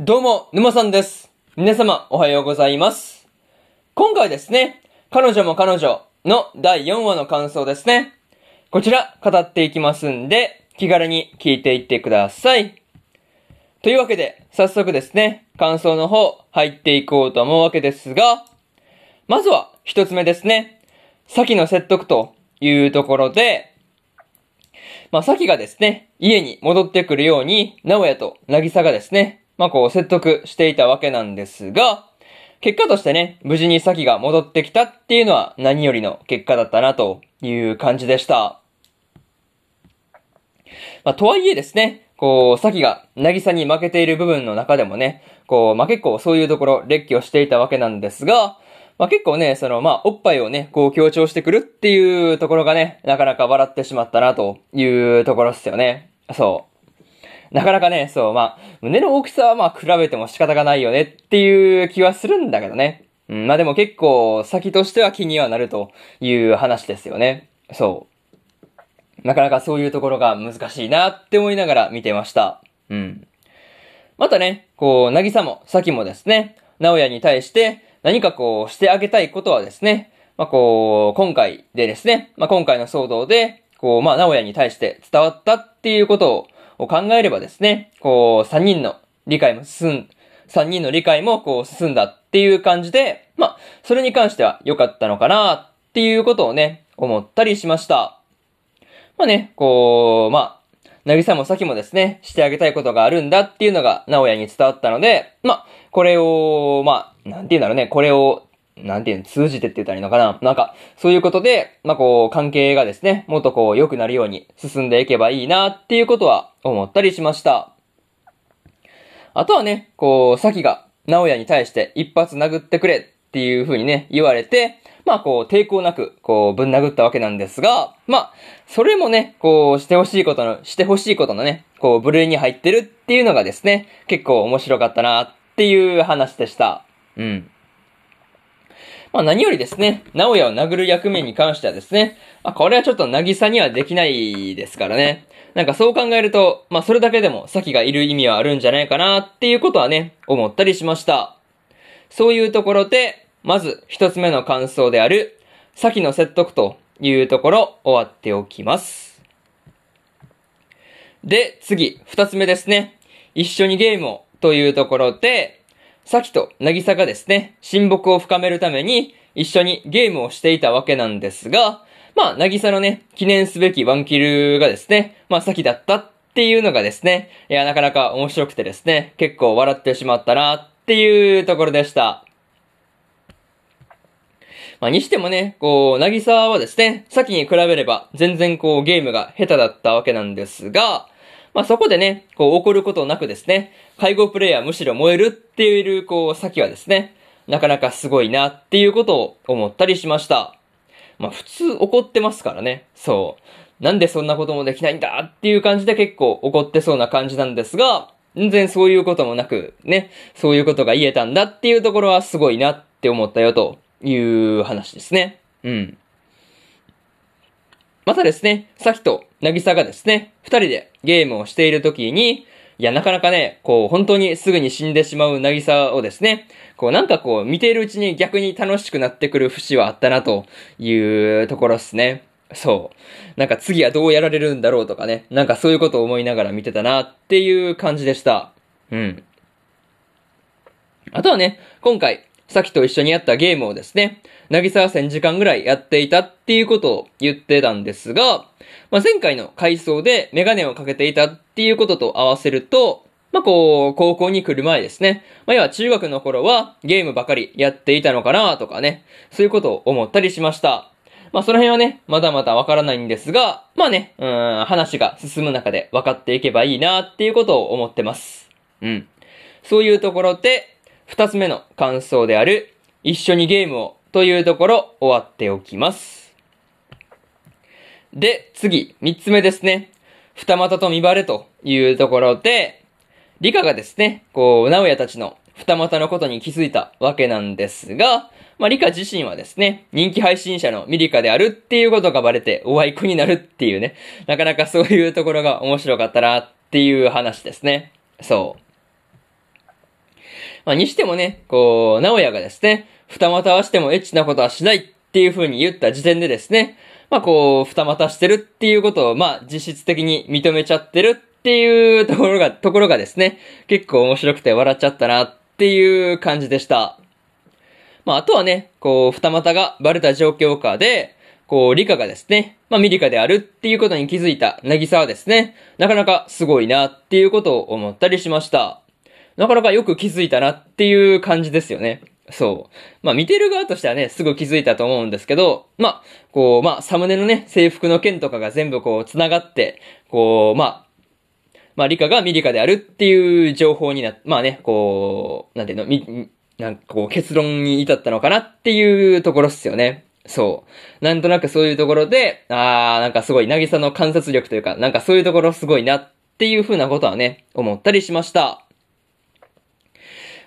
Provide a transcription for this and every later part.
どうも、沼さんです。皆様、おはようございます。今回ですね、彼女も彼女の第4話の感想ですね。こちら、語っていきますんで、気軽に聞いていってください。というわけで、早速ですね、感想の方、入っていこうと思うわけですが、まずは、一つ目ですね。先の説得というところで、まあ、さきがですね、家に戻ってくるように、直哉と渚がですね、まあ、こう説得していたわけなんですが、結果としてね、無事にさきが戻ってきたっていうのは何よりの結果だったなという感じでした。まあ、とはいえですね、こう、さきが渚に負けている部分の中でもね、こう、まあ、結構そういうところ列挙していたわけなんですが、まあ、結構ね、その、まあ、おっぱいをね、こう強調してくるっていうところがね、なかなか笑ってしまったなというところですよね。そう。なかなかね、そう、まあ、胸の大きさはまあ、比べても仕方がないよねっていう気はするんだけどね。うん、まあでも結構、先としては気にはなるという話ですよね。そう。なかなかそういうところが難しいなって思いながら見てました。うん。またね、こう、なぎさも、さきもですね、直哉に対して何かこう、してあげたいことはですね、まあこう、今回でですね、まあ今回の騒動で、こう、まあ直哉に対して伝わったっていうことをを考えればですね、こう、三人の理解も進ん、三人の理解もこう進んだっていう感じで、まあ、それに関しては良かったのかなっていうことをね、思ったりしました。まあね、こう、まあ、なぎさもさきもですね、してあげたいことがあるんだっていうのが、直哉に伝わったので、まあ、これを、まあ、なんて言うんだろうね、これを、なんていうの、通じてって言ったらいいのかななんか、そういうことで、まあこう、関係がですね、もっとこう、良くなるように進んでいけばいいなっていうことは思ったりしました。あとはね、こう、さきが、直哉に対して一発殴ってくれっていう風にね、言われて、まあこう、抵抗なく、こう、ぶん殴ったわけなんですが、まあ、それもね、こう、してほしいことの、してほしいことのね、こう、部類に入ってるっていうのがですね、結構面白かったなっていう話でした。うん。まあ何よりですね、直哉を殴る役目に関してはですね、あ、これはちょっと渚にはできないですからね。なんかそう考えると、まあそれだけでも先がいる意味はあるんじゃないかなっていうことはね、思ったりしました。そういうところで、まず一つ目の感想である、先の説得というところ終わっておきます。で、次、二つ目ですね。一緒にゲームをというところで、さきとなぎさがですね、親睦を深めるために一緒にゲームをしていたわけなんですが、まあ、なぎさのね、記念すべきワンキルがですね、まあ、さきだったっていうのがですね、いや、なかなか面白くてですね、結構笑ってしまったなっていうところでした。まあ、にしてもね、こう、なぎさはですね、さきに比べれば全然こうゲームが下手だったわけなんですが、まあ、そこでね、こう怒ることなくですね、介護プレイヤーむしろ燃えるっていう、こう、さきはですね、なかなかすごいなっていうことを思ったりしました。まあ、普通怒ってますからね。そう。なんでそんなこともできないんだっていう感じで結構怒ってそうな感じなんですが、全然そういうこともなく、ね、そういうことが言えたんだっていうところはすごいなって思ったよという話ですね。うん。またですね、さっきとなぎさがですね、二人でゲームをしているときに、いや、なかなかね、こう、本当にすぐに死んでしまうなぎさをですね、こう、なんかこう、見ているうちに逆に楽しくなってくる節はあったな、というところですね。そう。なんか次はどうやられるんだろうとかね、なんかそういうことを思いながら見てたな、っていう感じでした。うん。あとはね、今回、さっきと一緒にやったゲームをですね、なぎさは1000時間ぐらいやっていたっていうことを言ってたんですが、まあ、前回の回想でメガネをかけていたっていうことと合わせると、まあ、こう、高校に来る前ですね。まあ、要は中学の頃はゲームばかりやっていたのかなとかね、そういうことを思ったりしました。まあ、その辺はね、まだまだわからないんですが、まあね、うん、話が進む中で分かっていけばいいなっていうことを思ってます。うん。そういうところで、二つ目の感想である、一緒にゲームをというところ終わっておきます。で、次、三つ目ですね。二股と見バレというところで、理科がですね、こう、直哉たちの二股のことに気づいたわけなんですが、まあ、理科自身はですね、人気配信者のミリカであるっていうことがバレて、おあいこになるっていうね、なかなかそういうところが面白かったなっていう話ですね。そう。まあ、にしてもね、こう、直哉がですね、二股はしてもエッチなことはしないっていう風に言った時点でですね、まあこう、二股してるっていうことを、まあ実質的に認めちゃってるっていうところが、ところがですね、結構面白くて笑っちゃったなっていう感じでした。まああとはね、こう、二股がバレた状況下で、こう、理科がですね、まあミリカであるっていうことに気づいたなぎさはですね、なかなかすごいなっていうことを思ったりしました。なかなかよく気づいたなっていう感じですよね。そう。まあ見てる側としてはね、すぐ気づいたと思うんですけど、まあ、こう、まあサムネのね、制服の件とかが全部こう繋がって、こう、まあ、まあ理科がミリカであるっていう情報になまあね、こう、なんていうの、み、なんかこう結論に至ったのかなっていうところっすよね。そう。なんとなくそういうところで、あー、なんかすごい、なぎさの観察力というか、なんかそういうところすごいなっていう風なことはね、思ったりしました。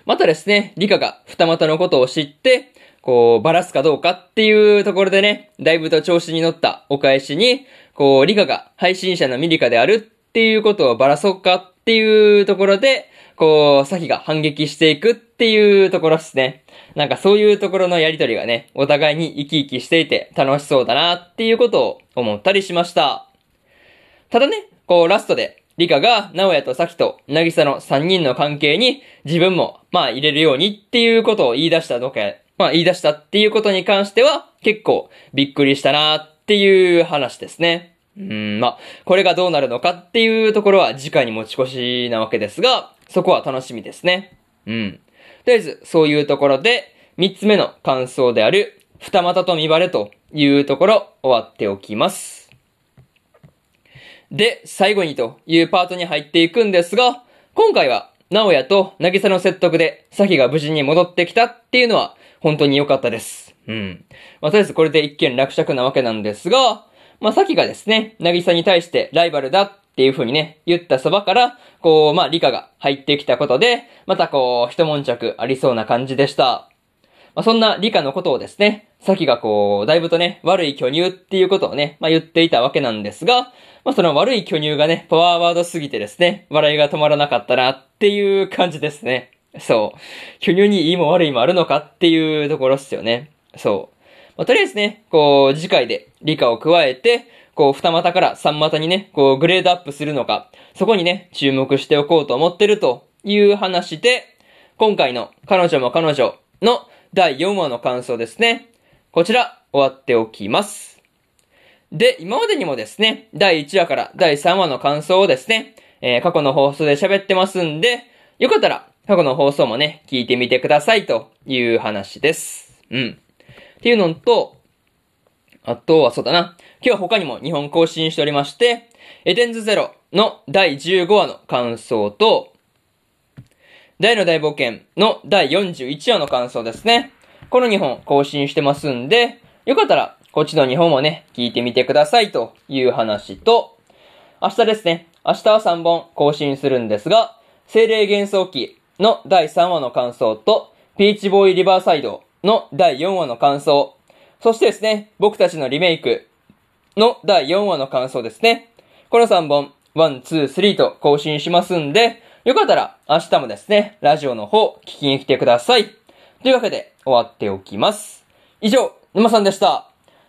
またですね、理科が二股のことを知って、こう、ばらすかどうかっていうところでね、だいぶと調子に乗ったお返しに、こう、理科が配信者のミリカであるっていうことをばらそうかっていうところで、こう、サヒが反撃していくっていうところですね。なんかそういうところのやりとりがね、お互いに生き生きしていて楽しそうだなっていうことを思ったりしました。ただね、こうラストでリカが、直哉とサキと、なぎさの三人の関係に、自分も、まあ入れるようにっていうことを言い出したどか、まあ言い出したっていうことに関しては、結構びっくりしたなっていう話ですね。うん、まあ、これがどうなるのかっていうところは次回に持ち越しなわけですが、そこは楽しみですね。うん。とりあえず、そういうところで、三つ目の感想である、二股と見バレというところ、終わっておきます。で、最後にというパートに入っていくんですが、今回は、直哉と渚の説得で、サキが無事に戻ってきたっていうのは、本当に良かったです。うん。まあ、とりあえずこれで一見落着なわけなんですが、まあ、サキがですね、渚に対してライバルだっていう風にね、言ったそばから、こう、まあ、理科が入ってきたことで、またこう、一悶着ありそうな感じでした。まあ、そんな理科のことをですね、サキがこう、だいぶとね、悪い巨乳っていうことをね、まあ、言っていたわけなんですが、まあその悪い巨乳がね、パワーワードすぎてですね、笑いが止まらなかったなっていう感じですね。そう。巨乳にいいも悪いもあるのかっていうところっすよね。そう。まあ、とりあえずね、こう、次回で理科を加えて、こう、二股から三股にね、こう、グレードアップするのか、そこにね、注目しておこうと思ってるという話で、今回の彼女も彼女の第4話の感想ですね。こちら、終わっておきます。で、今までにもですね、第1話から第3話の感想をですね、えー、過去の放送で喋ってますんで、よかったら、過去の放送もね、聞いてみてくださいという話です。うん。っていうのと、あとはそうだな。今日は他にも2本更新しておりまして、エデンズゼロの第15話の感想と、大の大冒険の第41話の感想ですね。この2本更新してますんで、よかったらこっちの日本もね、聞いてみてくださいという話と、明日ですね、明日は3本更新するんですが、精霊幻想記の第3話の感想と、ピーチボーイリバーサイドの第4話の感想、そしてですね、僕たちのリメイクの第4話の感想ですね。この3本、1、2、3と更新しますんで、よかったら明日もですね、ラジオの方聞きに来てください。というわけで終わっておきます。以上、沼さんでした。